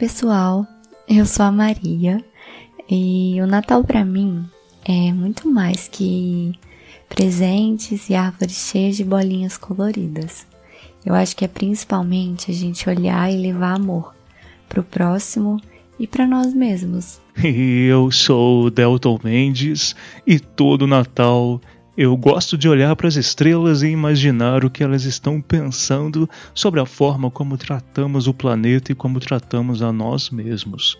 Pessoal, eu sou a Maria e o Natal para mim é muito mais que presentes e árvores cheias de bolinhas coloridas. Eu acho que é principalmente a gente olhar e levar amor pro próximo e para nós mesmos. Eu sou Delton Mendes e todo Natal eu gosto de olhar para as estrelas e imaginar o que elas estão pensando sobre a forma como tratamos o planeta e como tratamos a nós mesmos.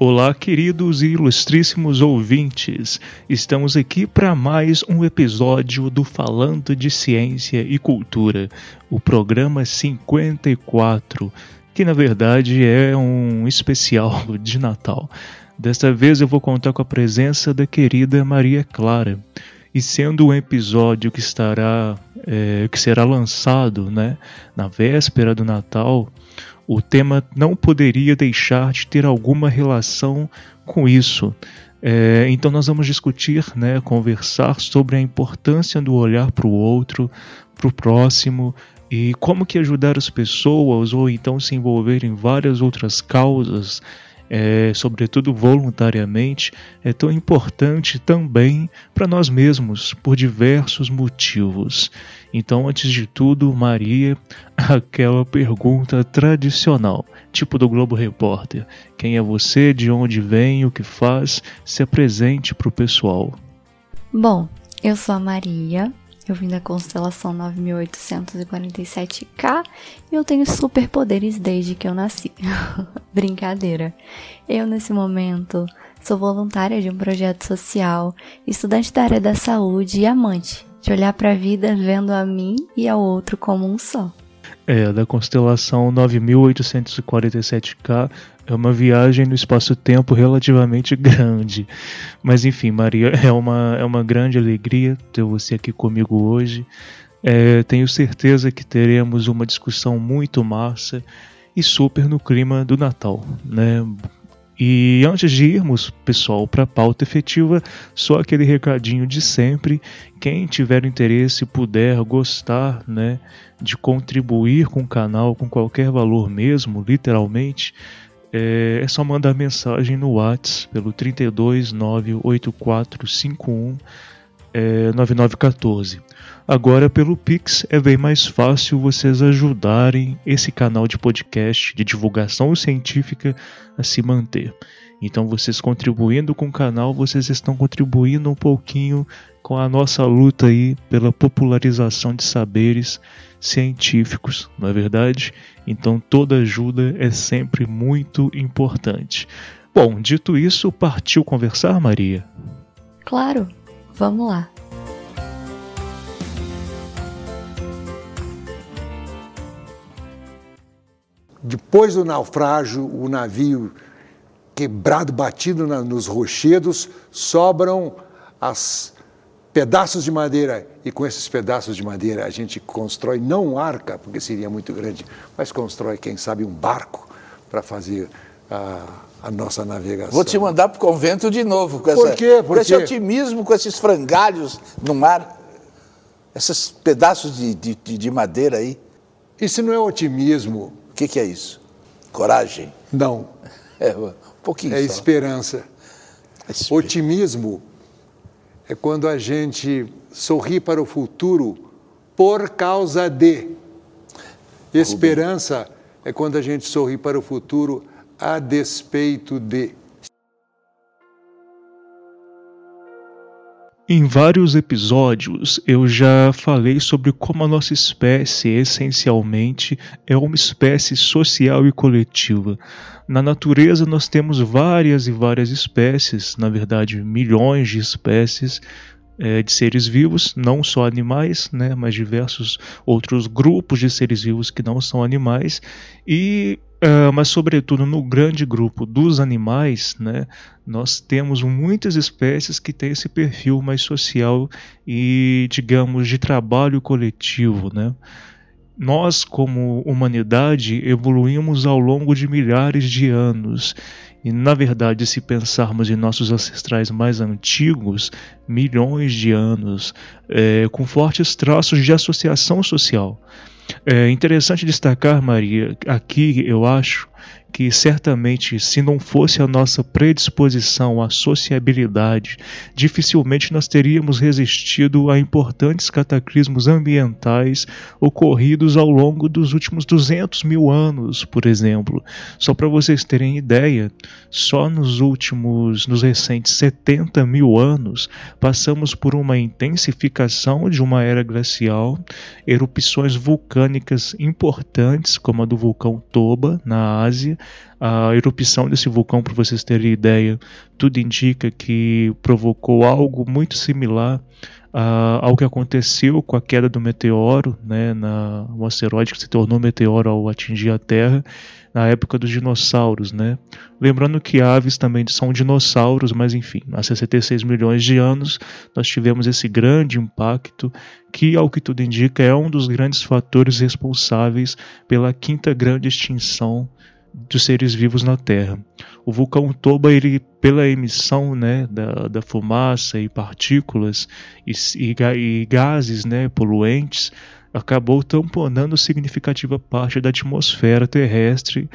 Olá, queridos e ilustríssimos ouvintes. Estamos aqui para mais um episódio do Falando de Ciência e Cultura, o programa 54, que na verdade é um especial de Natal. Desta vez eu vou contar com a presença da querida Maria Clara. E sendo um episódio que estará é, que será lançado né, na véspera do Natal, o tema não poderia deixar de ter alguma relação com isso. É, então nós vamos discutir, né, conversar sobre a importância do olhar para o outro, para o próximo e como que ajudar as pessoas ou então se envolver em várias outras causas é, sobretudo voluntariamente, é tão importante também para nós mesmos, por diversos motivos. Então, antes de tudo, Maria, aquela pergunta tradicional, tipo do Globo Repórter: quem é você, de onde vem, o que faz? Se apresente para o pessoal. Bom, eu sou a Maria, eu vim da constelação 9847K e eu tenho superpoderes desde que eu nasci. Brincadeira. Eu, nesse momento, sou voluntária de um projeto social, estudante da área da saúde e amante, de olhar para a vida vendo a mim e ao outro como um só. É, da constelação 9847K é uma viagem no espaço-tempo relativamente grande. Mas enfim, Maria, é uma, é uma grande alegria ter você aqui comigo hoje. É, tenho certeza que teremos uma discussão muito massa e super no clima do Natal, né? E antes de irmos, pessoal, para a pauta efetiva, só aquele recadinho de sempre. Quem tiver interesse, puder, gostar, né, de contribuir com o canal com qualquer valor mesmo, literalmente, é, é só mandar mensagem no WhatsApp pelo 3298451 é, 9914. Agora, pelo Pix, é bem mais fácil vocês ajudarem esse canal de podcast de divulgação científica a se manter. Então, vocês contribuindo com o canal, vocês estão contribuindo um pouquinho com a nossa luta aí pela popularização de saberes científicos, não é verdade? Então, toda ajuda é sempre muito importante. Bom, dito isso, partiu conversar, Maria? Claro, vamos lá. Depois do naufrágio, o navio quebrado, batido na, nos rochedos, sobram as pedaços de madeira e com esses pedaços de madeira a gente constrói não um arca, porque seria muito grande, mas constrói, quem sabe, um barco para fazer a, a, nossa navegação. Vou te mandar para o convento de novo com, Por essa, quê? Por esse otimismo, com esses frangalhos no mar, esses pedaços de, de, de madeira aí. Isso não é otimismo, que, que é isso? Coragem? não, É, um pouquinho é só. esperança. Espe- Otimismo é quando a gente sorri para o futuro por causa de. Esperança é quando a gente sorri para o futuro a despeito de. Em vários episódios eu já falei sobre como a nossa espécie essencialmente é uma espécie social e coletiva. Na natureza nós temos várias e várias espécies, na verdade milhões de espécies é, de seres vivos, não só animais, né, mas diversos outros grupos de seres vivos que não são animais e Uh, mas sobretudo no grande grupo dos animais, né, nós temos muitas espécies que têm esse perfil mais social e, digamos, de trabalho coletivo. Né? Nós, como humanidade, evoluímos ao longo de milhares de anos. E, na verdade, se pensarmos em nossos ancestrais mais antigos, milhões de anos, é, com fortes traços de associação social. É interessante destacar, Maria, aqui eu acho que certamente, se não fosse a nossa predisposição à sociabilidade, dificilmente nós teríamos resistido a importantes cataclismos ambientais ocorridos ao longo dos últimos 200 mil anos, por exemplo. Só para vocês terem ideia, só nos últimos, nos recentes 70 mil anos, passamos por uma intensificação de uma era glacial, erupções vulcânicas importantes, como a do vulcão Toba, na Ásia, a erupção desse vulcão, para vocês terem ideia, tudo indica que provocou algo muito similar uh, ao que aconteceu com a queda do meteoro, né, na, um asteroide que se tornou meteoro ao atingir a Terra, na época dos dinossauros. Né? Lembrando que aves também são dinossauros, mas enfim, há 66 milhões de anos nós tivemos esse grande impacto que, ao que tudo indica, é um dos grandes fatores responsáveis pela quinta grande extinção dos seres vivos na Terra. O vulcão Toba, ele, pela emissão né, da, da fumaça e partículas e, e, e gases né, poluentes, acabou tamponando significativa parte da atmosfera terrestre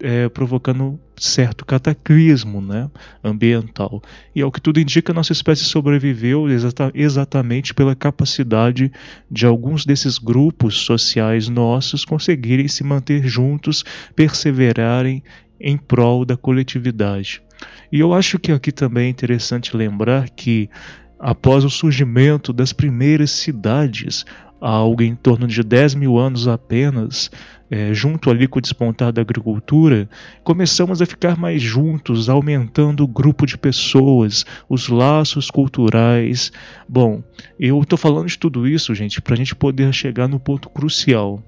é, provocando certo cataclismo né, ambiental. E ao que tudo indica, nossa espécie sobreviveu exata, exatamente pela capacidade de alguns desses grupos sociais nossos conseguirem se manter juntos, perseverarem em prol da coletividade. E eu acho que aqui também é interessante lembrar que após o surgimento das primeiras cidades, há algo em torno de 10 mil anos apenas, é, junto ali com o despontar da agricultura, começamos a ficar mais juntos, aumentando o grupo de pessoas, os laços culturais. Bom, eu estou falando de tudo isso, gente, para a gente poder chegar no ponto crucial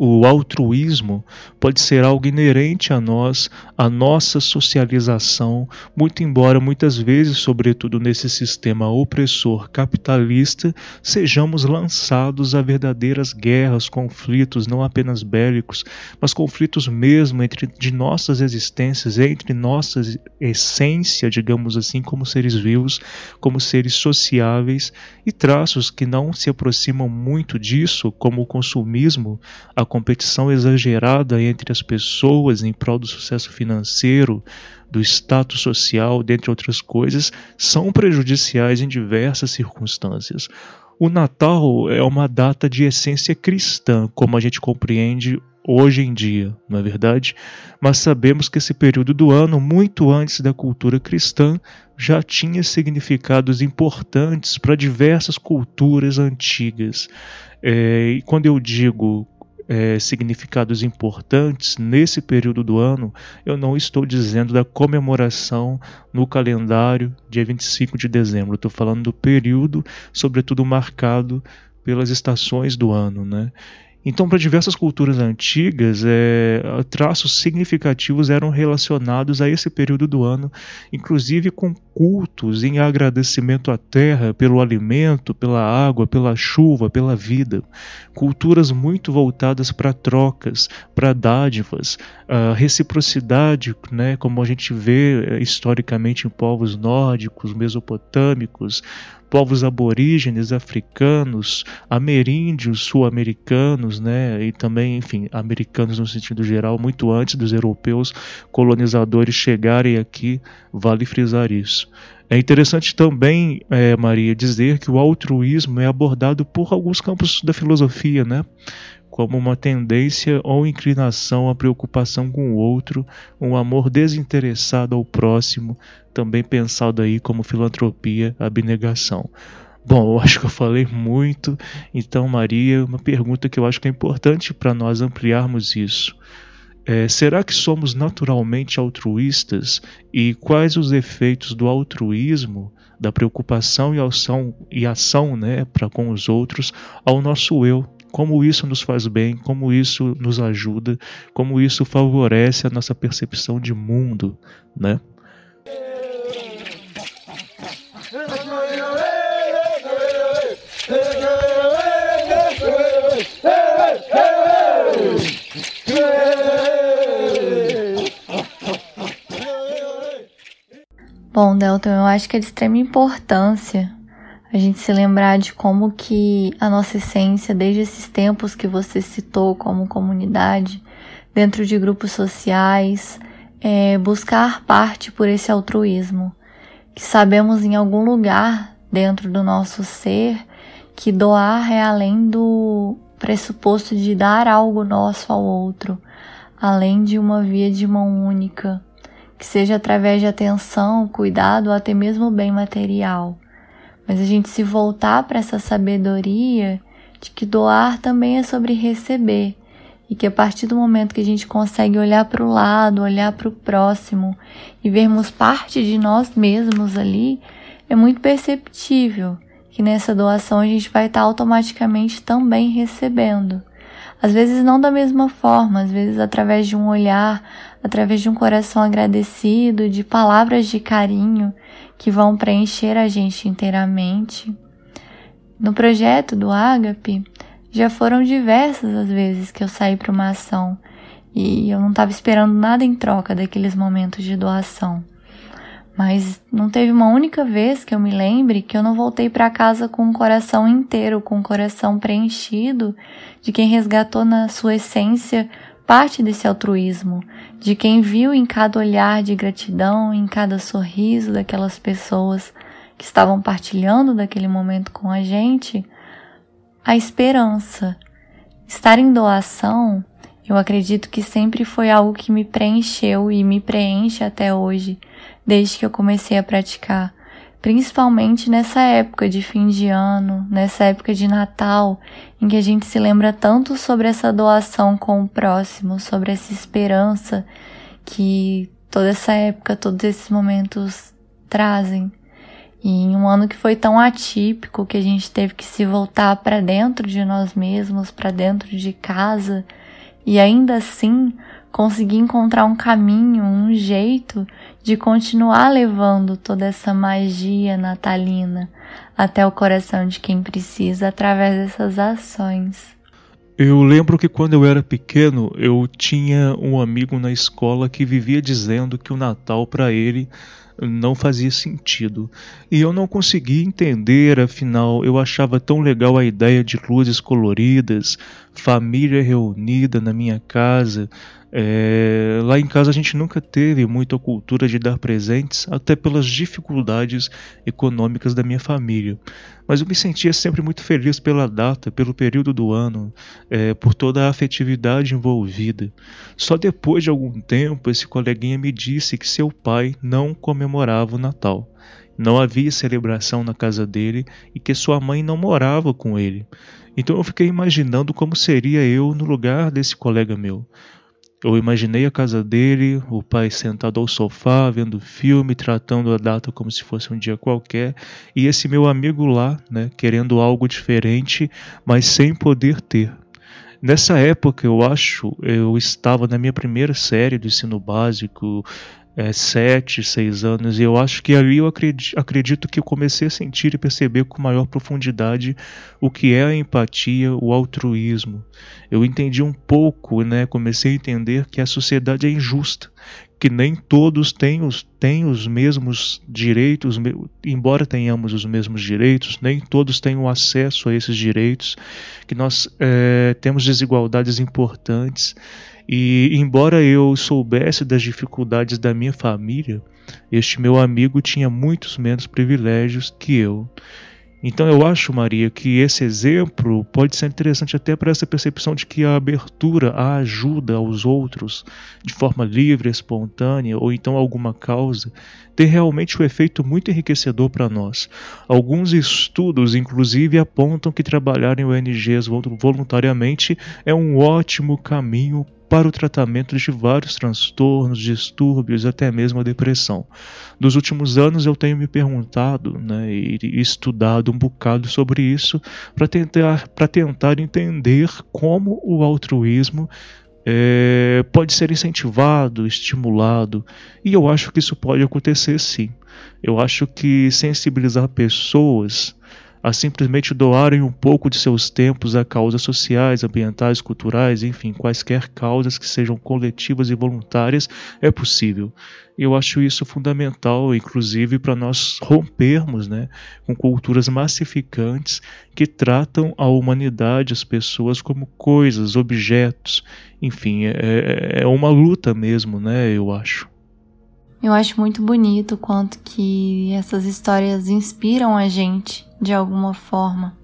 o altruísmo pode ser algo inerente a nós, a nossa socialização, muito embora muitas vezes, sobretudo nesse sistema opressor capitalista, sejamos lançados a verdadeiras guerras, conflitos, não apenas bélicos, mas conflitos mesmo entre de nossas existências, entre nossa essência, digamos assim, como seres vivos, como seres sociáveis, e traços que não se aproximam muito disso, como o consumismo, a competição exagerada entre as pessoas em prol do sucesso financeiro, do status social, dentre outras coisas, são prejudiciais em diversas circunstâncias. O Natal é uma data de essência cristã, como a gente compreende hoje em dia, não é verdade? Mas sabemos que esse período do ano, muito antes da cultura cristã, já tinha significados importantes para diversas culturas antigas. É, e quando eu digo é, significados importantes nesse período do ano, eu não estou dizendo da comemoração no calendário dia 25 de dezembro. Estou falando do período, sobretudo marcado pelas estações do ano, né? Então, para diversas culturas antigas, é, traços significativos eram relacionados a esse período do ano, inclusive com cultos em agradecimento à terra pelo alimento, pela água, pela chuva, pela vida. Culturas muito voltadas para trocas, para dádivas, reciprocidade, né, como a gente vê é, historicamente em povos nórdicos, mesopotâmicos, povos aborígenes africanos, ameríndios sul-americanos, né, e também, enfim, americanos no sentido geral, muito antes dos europeus colonizadores chegarem aqui, vale frisar isso. É interessante também, é, Maria, dizer que o altruísmo é abordado por alguns campos da filosofia, né? Como uma tendência ou inclinação à preocupação com o outro, um amor desinteressado ao próximo, também pensado aí como filantropia, abnegação. Bom, eu acho que eu falei muito, então, Maria, uma pergunta que eu acho que é importante para nós ampliarmos isso. É, será que somos naturalmente altruístas e quais os efeitos do altruísmo, da preocupação e ação, e ação né, para com os outros ao nosso eu, como isso nos faz bem, como isso nos ajuda, como isso favorece a nossa percepção de mundo, né? Bom, Delton, eu acho que é de extrema importância a gente se lembrar de como que a nossa essência, desde esses tempos que você citou como comunidade, dentro de grupos sociais, é buscar parte por esse altruísmo, que sabemos em algum lugar dentro do nosso ser que doar é além do pressuposto de dar algo nosso ao outro, além de uma via de mão única, que seja através de atenção, cuidado até mesmo bem material mas a gente se voltar para essa sabedoria de que doar também é sobre receber e que a partir do momento que a gente consegue olhar para o lado, olhar para o próximo e vermos parte de nós mesmos ali, é muito perceptível que nessa doação a gente vai estar automaticamente também recebendo. Às vezes não da mesma forma, às vezes através de um olhar, através de um coração agradecido, de palavras de carinho que vão preencher a gente inteiramente. No projeto do Agape, já foram diversas as vezes que eu saí para uma ação e eu não estava esperando nada em troca daqueles momentos de doação. Mas não teve uma única vez que eu me lembre que eu não voltei para casa com o coração inteiro, com o coração preenchido de quem resgatou na sua essência parte desse altruísmo, de quem viu em cada olhar de gratidão, em cada sorriso daquelas pessoas que estavam partilhando daquele momento com a gente, a esperança. Estar em doação, eu acredito que sempre foi algo que me preencheu e me preenche até hoje, desde que eu comecei a praticar principalmente nessa época de fim de ano, nessa época de Natal, em que a gente se lembra tanto sobre essa doação com o próximo, sobre essa esperança que toda essa época, todos esses momentos trazem. E em um ano que foi tão atípico, que a gente teve que se voltar para dentro de nós mesmos, para dentro de casa, e ainda assim conseguir encontrar um caminho, um jeito de continuar levando toda essa magia natalina até o coração de quem precisa através dessas ações. Eu lembro que quando eu era pequeno, eu tinha um amigo na escola que vivia dizendo que o Natal para ele não fazia sentido. E eu não conseguia entender, afinal, eu achava tão legal a ideia de luzes coloridas, família reunida na minha casa, é, lá em casa a gente nunca teve muita cultura de dar presentes, até pelas dificuldades econômicas da minha família. Mas eu me sentia sempre muito feliz pela data, pelo período do ano, é, por toda a afetividade envolvida. Só depois de algum tempo, esse coleguinha me disse que seu pai não comemorava o Natal. Não havia celebração na casa dele e que sua mãe não morava com ele. Então eu fiquei imaginando como seria eu no lugar desse colega meu. Eu imaginei a casa dele, o pai sentado ao sofá, vendo filme, tratando a data como se fosse um dia qualquer, e esse meu amigo lá, né, querendo algo diferente, mas sem poder ter. Nessa época, eu acho, eu estava na minha primeira série do ensino básico, é, sete, seis anos, e eu acho que ali eu acredito, acredito que eu comecei a sentir e perceber com maior profundidade o que é a empatia, o altruísmo. Eu entendi um pouco, né, comecei a entender que a sociedade é injusta, que nem todos têm os, têm os mesmos direitos, embora tenhamos os mesmos direitos, nem todos têm o acesso a esses direitos, que nós é, temos desigualdades importantes e embora eu soubesse das dificuldades da minha família, este meu amigo tinha muitos menos privilégios que eu. Então eu acho, Maria, que esse exemplo pode ser interessante até para essa percepção de que a abertura, a ajuda aos outros, de forma livre, espontânea, ou então alguma causa, tem realmente um efeito muito enriquecedor para nós. Alguns estudos, inclusive, apontam que trabalhar em ONGs voluntariamente é um ótimo caminho para o tratamento de vários transtornos, distúrbios, até mesmo a depressão. Nos últimos anos eu tenho me perguntado né, e estudado um bocado sobre isso para tentar, tentar entender como o altruísmo é, pode ser incentivado, estimulado, e eu acho que isso pode acontecer sim. Eu acho que sensibilizar pessoas a simplesmente doarem um pouco de seus tempos a causas sociais, ambientais, culturais, enfim, quaisquer causas que sejam coletivas e voluntárias, é possível. Eu acho isso fundamental, inclusive, para nós rompermos né, com culturas massificantes que tratam a humanidade, as pessoas, como coisas, objetos. Enfim, é, é uma luta mesmo, né, eu acho. Eu acho muito bonito o quanto que essas histórias inspiram a gente de alguma forma.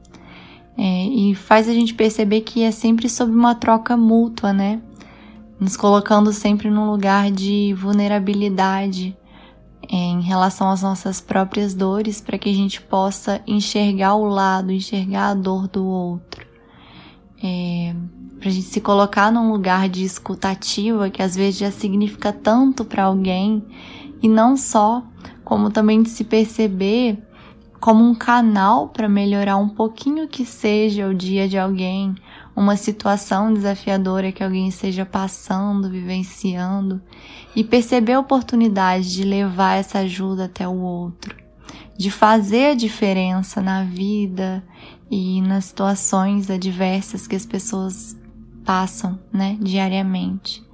É, e faz a gente perceber que é sempre sobre uma troca mútua, né? Nos colocando sempre num lugar de vulnerabilidade é, em relação às nossas próprias dores, para que a gente possa enxergar o lado, enxergar a dor do outro. É, para a gente se colocar num lugar de escutativa que às vezes já significa tanto para alguém e não só, como também de se perceber como um canal para melhorar um pouquinho que seja o dia de alguém, uma situação desafiadora que alguém esteja passando, vivenciando e perceber a oportunidade de levar essa ajuda até o outro, de fazer a diferença na vida e nas situações adversas que as pessoas passam, né, diariamente.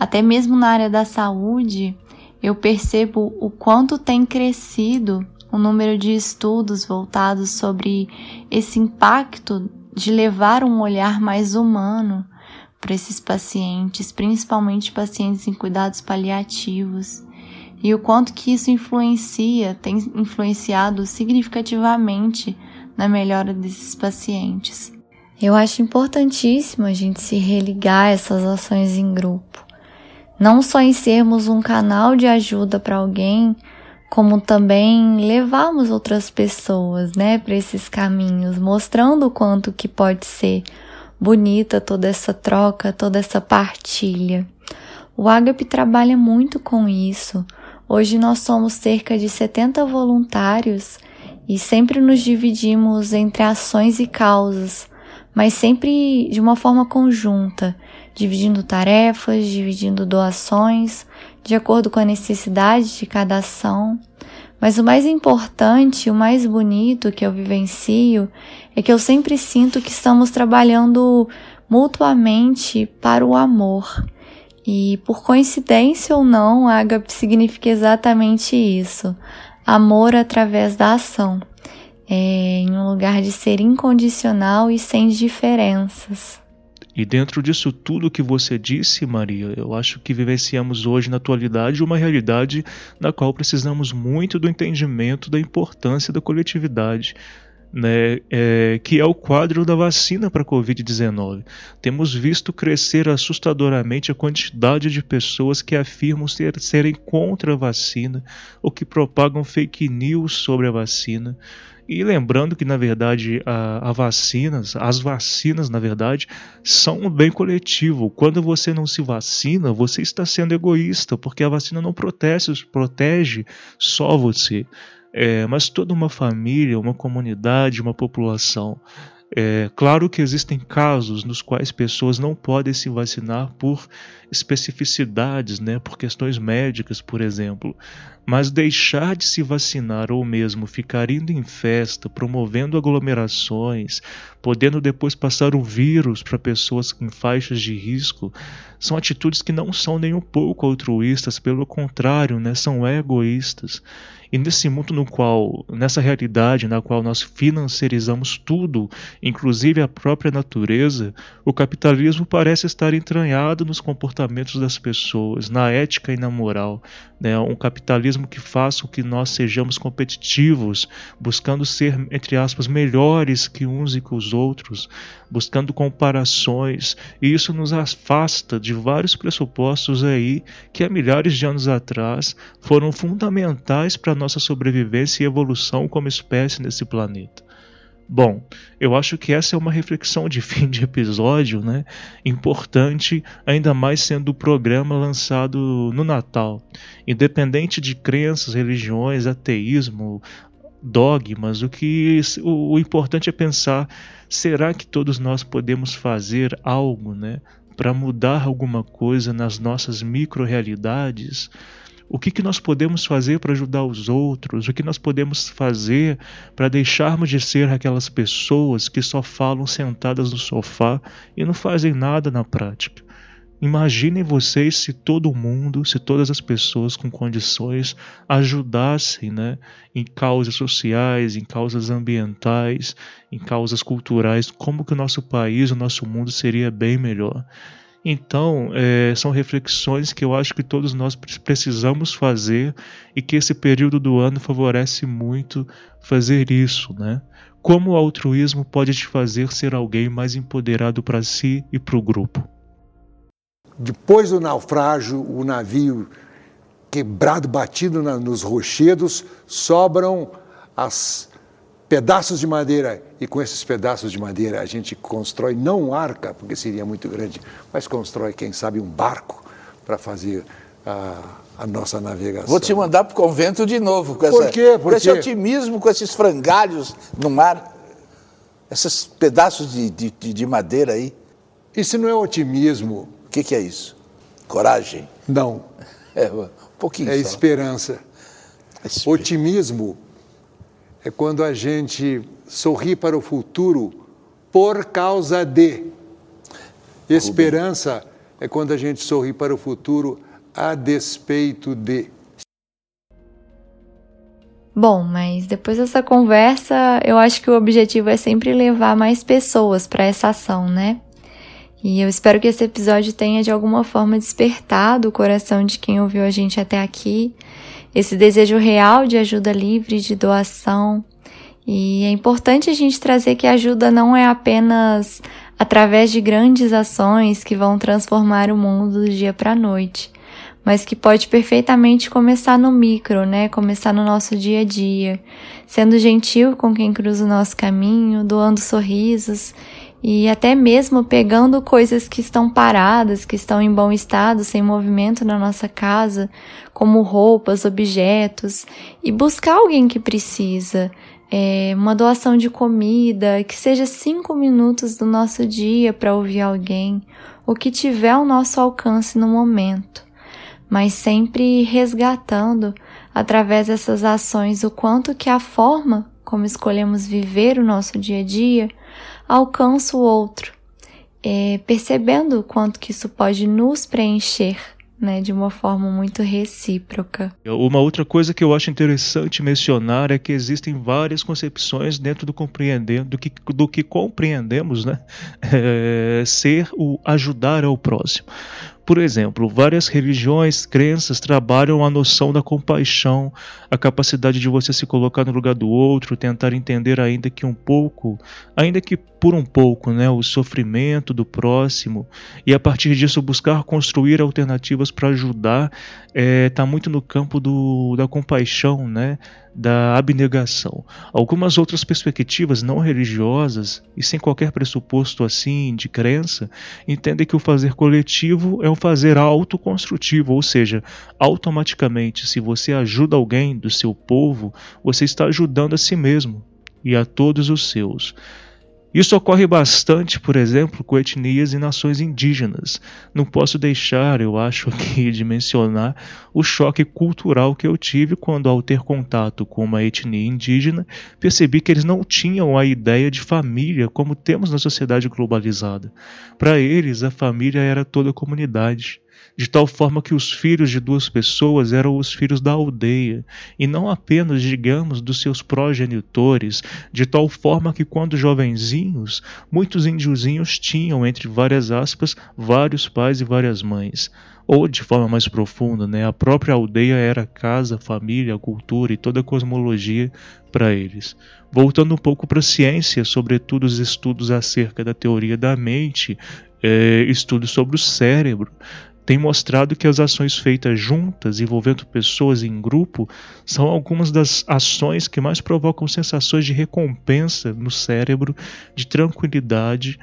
Até mesmo na área da saúde, eu percebo o quanto tem crescido o número de estudos voltados sobre esse impacto de levar um olhar mais humano para esses pacientes, principalmente pacientes em cuidados paliativos, e o quanto que isso influencia, tem influenciado significativamente na melhora desses pacientes. Eu acho importantíssimo a gente se religar a essas ações em grupo. Não só em sermos um canal de ajuda para alguém, como também levarmos outras pessoas, né, para esses caminhos, mostrando o quanto que pode ser bonita toda essa troca, toda essa partilha. O Agape trabalha muito com isso. Hoje nós somos cerca de 70 voluntários e sempre nos dividimos entre ações e causas mas sempre de uma forma conjunta, dividindo tarefas, dividindo doações, de acordo com a necessidade de cada ação. Mas o mais importante, o mais bonito que eu vivencio é que eu sempre sinto que estamos trabalhando mutuamente para o amor. E por coincidência ou não, Agape significa exatamente isso: amor através da ação é, em um lugar de ser incondicional e sem diferenças. E dentro disso tudo que você disse, Maria, eu acho que vivenciamos hoje na atualidade uma realidade na qual precisamos muito do entendimento da importância da coletividade. Né, é, que é o quadro da vacina para a Covid-19. Temos visto crescer assustadoramente a quantidade de pessoas que afirmam ser, serem contra a vacina ou que propagam fake news sobre a vacina. E lembrando que, na verdade, a, a, vacinas, as vacinas, na verdade, são um bem coletivo. Quando você não se vacina, você está sendo egoísta, porque a vacina não protege, protege só você, é, mas toda uma família, uma comunidade, uma população. É claro que existem casos nos quais pessoas não podem se vacinar por especificidades, né, por questões médicas, por exemplo. Mas deixar de se vacinar ou mesmo ficar indo em festa, promovendo aglomerações, podendo depois passar o vírus para pessoas em faixas de risco, são atitudes que não são nem um pouco altruístas, pelo contrário, né, são egoístas. E nesse mundo no qual, nessa realidade na qual nós financiarizamos tudo, inclusive a própria natureza, o capitalismo parece estar entranhado nos comportamentos das pessoas, na ética e na moral. Né? Um capitalismo que faça com que nós sejamos competitivos, buscando ser, entre aspas, melhores que uns e que os outros, buscando comparações, e isso nos afasta de vários pressupostos aí que há milhares de anos atrás foram fundamentais para nossa sobrevivência e evolução como espécie nesse planeta. Bom, eu acho que essa é uma reflexão de fim de episódio, né? Importante, ainda mais sendo o programa lançado no Natal. Independente de crenças, religiões, ateísmo, dogmas, o que o, o importante é pensar, será que todos nós podemos fazer algo, né, para mudar alguma coisa nas nossas micro-realidades? O que, que nós podemos fazer para ajudar os outros? O que nós podemos fazer para deixarmos de ser aquelas pessoas que só falam sentadas no sofá e não fazem nada na prática? Imaginem vocês se todo mundo, se todas as pessoas com condições ajudassem né, em causas sociais, em causas ambientais, em causas culturais, como que o nosso país, o nosso mundo seria bem melhor. Então, é, são reflexões que eu acho que todos nós precisamos fazer e que esse período do ano favorece muito fazer isso, né? Como o altruísmo pode te fazer ser alguém mais empoderado para si e para o grupo? Depois do naufrágio, o navio quebrado, batido na, nos rochedos, sobram as pedaços de madeira e com esses pedaços de madeira a gente constrói não um arca, porque seria muito grande, mas constrói, quem sabe, um barco para fazer a, a, nossa navegação. Vou te mandar para o convento de novo com, Por essa, quê? Por com esse otimismo, com esses frangalhos no mar, esses pedaços de, de, de madeira aí. Isso não é otimismo, O que, que é isso? Coragem. não, É, um pouquinho é só. esperança. Espe- Otimismo é quando a gente sorri para o futuro por causa de. Esperança é quando a gente sorri para o futuro a despeito de. Bom, mas depois dessa conversa, eu acho que o objetivo é sempre levar mais pessoas para essa ação, né? E eu espero que esse episódio tenha de alguma forma despertado o coração de quem ouviu a gente até aqui, esse desejo real de ajuda livre, de doação. E é importante a gente trazer que a ajuda não é apenas através de grandes ações que vão transformar o mundo do dia para a noite, mas que pode perfeitamente começar no micro, né? Começar no nosso dia a dia, sendo gentil com quem cruza o nosso caminho, doando sorrisos e até mesmo pegando coisas que estão paradas, que estão em bom estado, sem movimento na nossa casa, como roupas, objetos, e buscar alguém que precisa. É, uma doação de comida, que seja cinco minutos do nosso dia para ouvir alguém, o que tiver ao nosso alcance no momento, mas sempre resgatando através dessas ações o quanto que a forma como escolhemos viver o nosso dia a dia alcança o outro, é, percebendo o quanto que isso pode nos preencher, né, de uma forma muito recíproca. Uma outra coisa que eu acho interessante mencionar é que existem várias concepções dentro do compreender, do que, do que compreendemos, né, é, ser o ajudar ao próximo. Por exemplo, várias religiões, crenças trabalham a noção da compaixão, a capacidade de você se colocar no lugar do outro, tentar entender ainda que um pouco, ainda que por um pouco, né, o sofrimento do próximo. E a partir disso buscar construir alternativas para ajudar, está muito no campo do, da compaixão, né, da abnegação. Algumas outras perspectivas não religiosas e sem qualquer pressuposto assim de crença entendem que o fazer coletivo é um fazer autoconstrutivo, ou seja, automaticamente, se você ajuda alguém do seu povo, você está ajudando a si mesmo e a todos os seus. Isso ocorre bastante, por exemplo, com etnias e nações indígenas. Não posso deixar, eu acho aqui, de mencionar o choque cultural que eu tive quando, ao ter contato com uma etnia indígena, percebi que eles não tinham a ideia de família como temos na sociedade globalizada. Para eles, a família era toda a comunidade. De tal forma que os filhos de duas pessoas eram os filhos da aldeia, e não apenas, digamos, dos seus progenitores, de tal forma que quando jovenzinhos, muitos índiozinhos tinham, entre várias aspas, vários pais e várias mães ou de forma mais profunda, né, a própria aldeia era casa, família, cultura e toda a cosmologia para eles. Voltando um pouco para a ciência, sobretudo os estudos acerca da teoria da mente, é, estudos sobre o cérebro, tem mostrado que as ações feitas juntas, envolvendo pessoas em grupo, são algumas das ações que mais provocam sensações de recompensa no cérebro, de tranquilidade,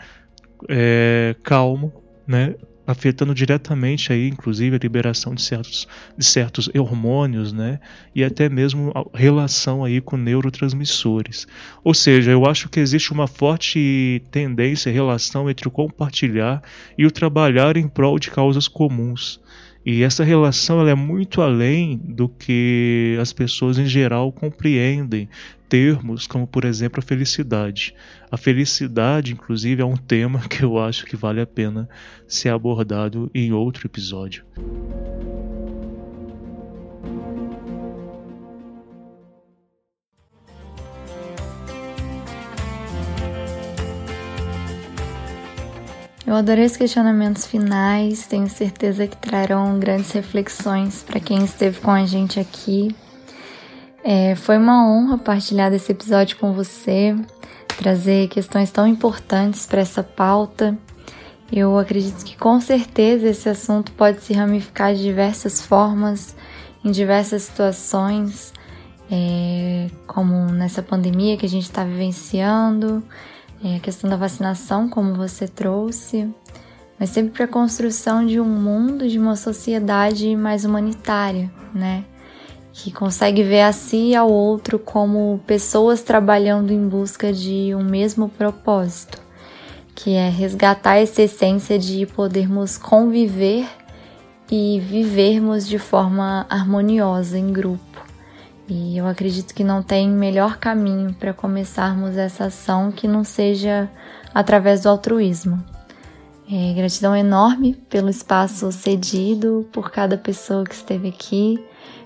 é, calmo, né, afetando diretamente aí, inclusive, a liberação de certos, de certos hormônios, né? E até mesmo a relação aí com neurotransmissores. Ou seja, eu acho que existe uma forte tendência, relação entre o compartilhar e o trabalhar em prol de causas comuns. E essa relação ela é muito além do que as pessoas em geral compreendem termos como, por exemplo, a felicidade. A felicidade, inclusive, é um tema que eu acho que vale a pena ser abordado em outro episódio. Eu adorei os questionamentos finais, tenho certeza que trarão grandes reflexões para quem esteve com a gente aqui. É, foi uma honra partilhar desse episódio com você, trazer questões tão importantes para essa pauta. Eu acredito que com certeza esse assunto pode se ramificar de diversas formas, em diversas situações, é, como nessa pandemia que a gente está vivenciando é, a questão da vacinação, como você trouxe, mas sempre para a construção de um mundo, de uma sociedade mais humanitária, né? Que consegue ver a si e ao outro como pessoas trabalhando em busca de um mesmo propósito, que é resgatar essa essência de podermos conviver e vivermos de forma harmoniosa em grupo. E eu acredito que não tem melhor caminho para começarmos essa ação que não seja através do altruísmo. É, gratidão enorme pelo espaço cedido, por cada pessoa que esteve aqui.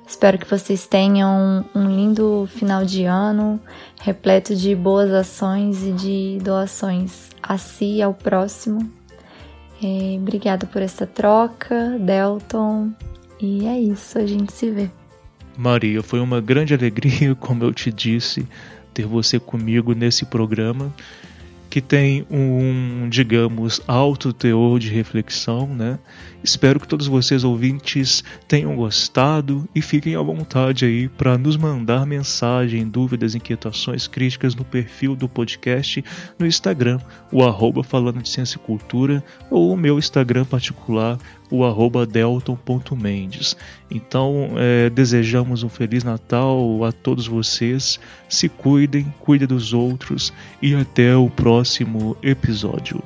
Espero que vocês tenham um, lindo final de ano, repleto de boas ações e de doações a si e ao próximo. É, obrigada por essa troca, Delton. E é isso, a gente se vê. Maria, foi uma grande alegria, como eu te disse, ter você comigo nesse programa que tem um, digamos, alto teor de reflexão, né? Espero que todos vocês ouvintes tenham gostado e fiquem à vontade aí para nos mandar mensagem, dúvidas, inquietações, críticas no perfil do podcast no Instagram, o arroba falando de ciência e cultura, ou o meu Instagram particular, o arroba delton.mendes. Então, é, desejamos um Feliz Natal a todos vocês, se cuidem, cuidem dos outros e até o próximo episódio.